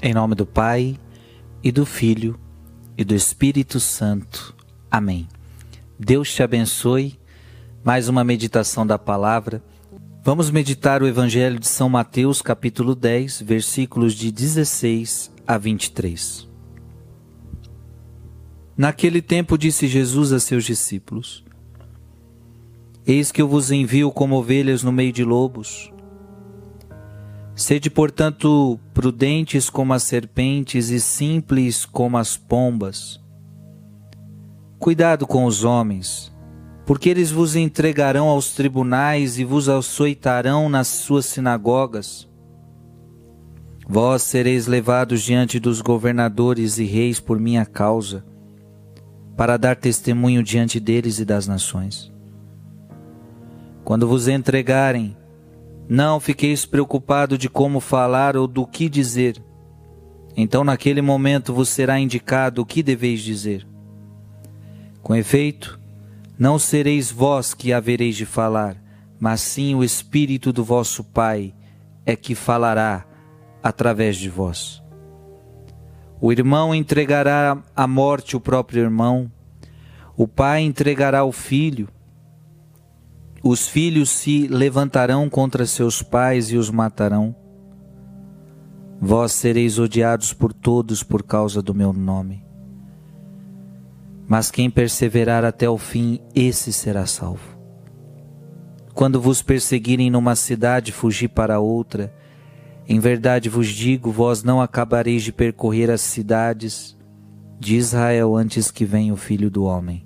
Em nome do Pai, e do Filho, e do Espírito Santo. Amém. Deus te abençoe. Mais uma meditação da palavra. Vamos meditar o Evangelho de São Mateus, capítulo 10, versículos de 16 a 23. Naquele tempo disse Jesus a seus discípulos: Eis que eu vos envio como ovelhas no meio de lobos. Sede, portanto, prudentes como as serpentes e simples como as pombas. Cuidado com os homens, porque eles vos entregarão aos tribunais e vos açoitarão nas suas sinagogas. Vós sereis levados diante dos governadores e reis por minha causa, para dar testemunho diante deles e das nações. Quando vos entregarem, não fiqueis preocupado de como falar ou do que dizer. Então, naquele momento, vos será indicado o que deveis dizer. Com efeito, não sereis vós que havereis de falar, mas sim o Espírito do vosso Pai é que falará através de vós. O irmão entregará à morte o próprio irmão, o pai entregará o filho, os filhos se levantarão contra seus pais e os matarão. Vós sereis odiados por todos por causa do meu nome. Mas quem perseverar até o fim, esse será salvo. Quando vos perseguirem numa cidade, fugi para outra. Em verdade vos digo, vós não acabareis de percorrer as cidades de Israel antes que venha o Filho do Homem.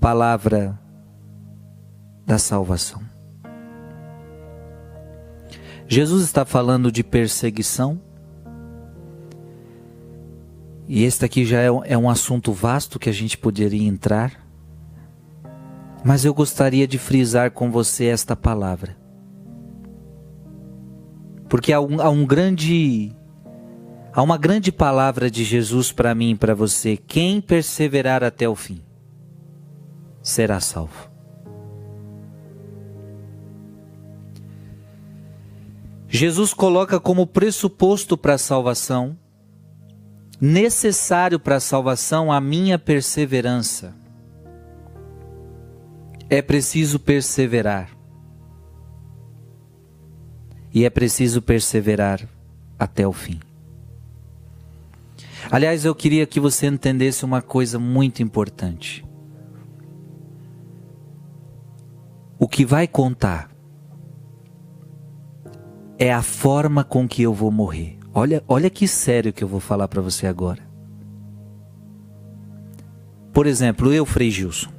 Palavra da salvação. Jesus está falando de perseguição. E este aqui já é, é um assunto vasto que a gente poderia entrar. Mas eu gostaria de frisar com você esta palavra. Porque há um, há um grande. Há uma grande palavra de Jesus para mim e para você. Quem perseverar até o fim será salvo. Jesus coloca como pressuposto para a salvação, necessário para a salvação, a minha perseverança. É preciso perseverar. E é preciso perseverar até o fim. Aliás, eu queria que você entendesse uma coisa muito importante. O que vai contar é a forma com que eu vou morrer. Olha, olha que sério que eu vou falar para você agora. Por exemplo, eu, Frei Gilson.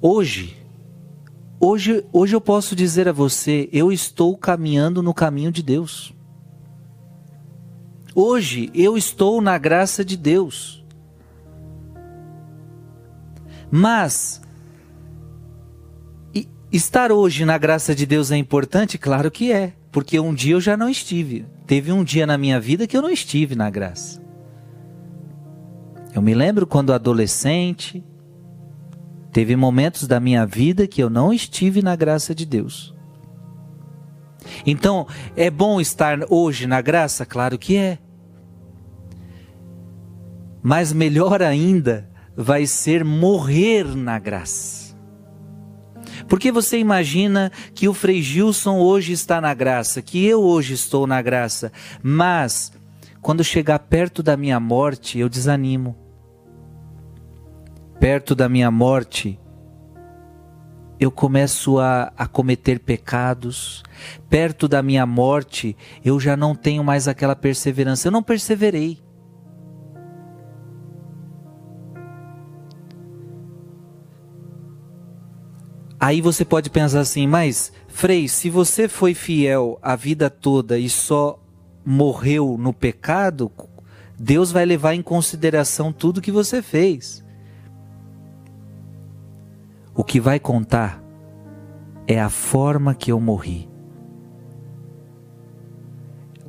Hoje, hoje, hoje eu posso dizer a você, eu estou caminhando no caminho de Deus. Hoje eu estou na graça de Deus. Mas Estar hoje na graça de Deus é importante? Claro que é, porque um dia eu já não estive. Teve um dia na minha vida que eu não estive na graça. Eu me lembro quando adolescente, teve momentos da minha vida que eu não estive na graça de Deus. Então, é bom estar hoje na graça? Claro que é. Mas melhor ainda vai ser morrer na graça. Porque você imagina que o Frei Gilson hoje está na graça, que eu hoje estou na graça, mas quando chegar perto da minha morte, eu desanimo. Perto da minha morte, eu começo a, a, cometer pecados. Perto da minha morte, eu já não tenho mais aquela perseverança. Eu não perseverei. Aí você pode pensar assim, mas Frei, se você foi fiel a vida toda e só morreu no pecado, Deus vai levar em consideração tudo que você fez. O que vai contar é a forma que eu morri.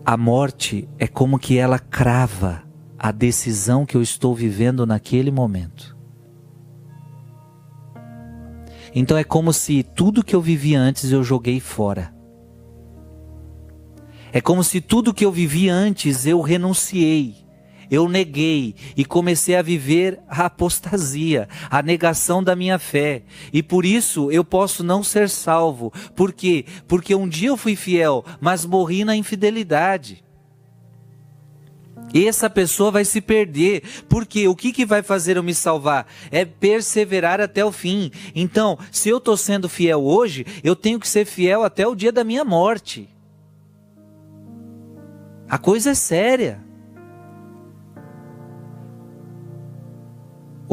A morte é como que ela crava a decisão que eu estou vivendo naquele momento. Então é como se tudo que eu vivi antes eu joguei fora. É como se tudo que eu vivi antes eu renunciei, eu neguei e comecei a viver a apostasia, a negação da minha fé. E por isso eu posso não ser salvo. Por quê? Porque um dia eu fui fiel, mas morri na infidelidade. Essa pessoa vai se perder, porque o que, que vai fazer eu me salvar? É perseverar até o fim. Então, se eu estou sendo fiel hoje, eu tenho que ser fiel até o dia da minha morte. A coisa é séria.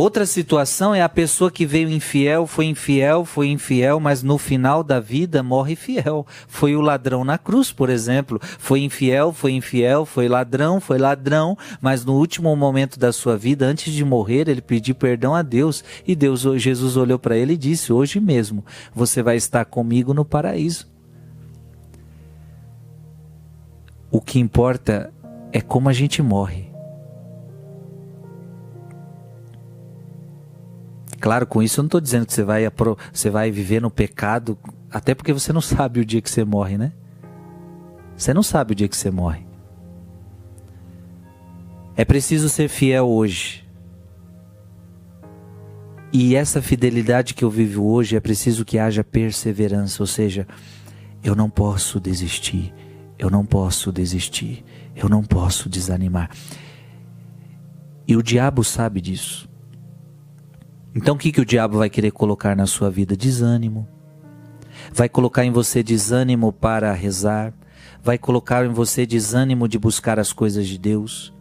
Outra situação é a pessoa que veio infiel, foi infiel, foi infiel, mas no final da vida morre fiel. Foi o ladrão na cruz, por exemplo. Foi infiel, foi infiel, foi ladrão, foi ladrão, mas no último momento da sua vida, antes de morrer, ele pediu perdão a Deus e Deus, Jesus olhou para ele e disse: "Hoje mesmo você vai estar comigo no paraíso". O que importa é como a gente morre. Claro, com isso eu não estou dizendo que você vai, você vai viver no pecado, até porque você não sabe o dia que você morre, né? Você não sabe o dia que você morre. É preciso ser fiel hoje. E essa fidelidade que eu vivo hoje é preciso que haja perseverança, ou seja, eu não posso desistir, eu não posso desistir, eu não posso desanimar. E o diabo sabe disso. Então o que, que o diabo vai querer colocar na sua vida? Desânimo. Vai colocar em você desânimo para rezar. Vai colocar em você desânimo de buscar as coisas de Deus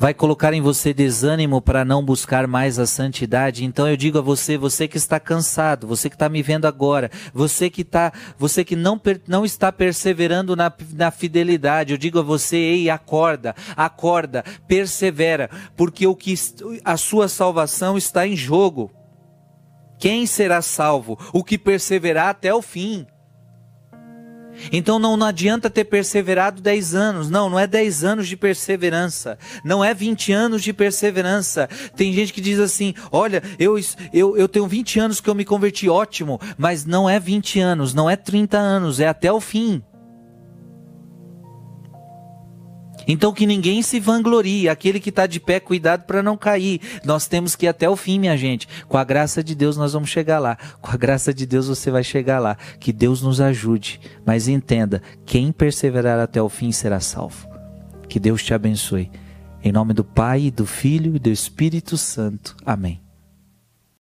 vai colocar em você desânimo para não buscar mais a santidade. Então eu digo a você, você que está cansado, você que está me vendo agora, você que está, você que não, não está perseverando na, na fidelidade, eu digo a você, ei, acorda, acorda, persevera, porque o que a sua salvação está em jogo. Quem será salvo? O que perseverar até o fim. Então não, não adianta ter perseverado 10 anos. Não, não é 10 anos de perseverança. Não é 20 anos de perseverança. Tem gente que diz assim: olha, eu, eu, eu tenho 20 anos que eu me converti, ótimo. Mas não é 20 anos, não é 30 anos, é até o fim. Então que ninguém se vanglorie, aquele que está de pé, cuidado para não cair. Nós temos que ir até o fim, minha gente. Com a graça de Deus nós vamos chegar lá. Com a graça de Deus você vai chegar lá. Que Deus nos ajude. Mas entenda, quem perseverar até o fim será salvo. Que Deus te abençoe. Em nome do Pai, do Filho e do Espírito Santo. Amém.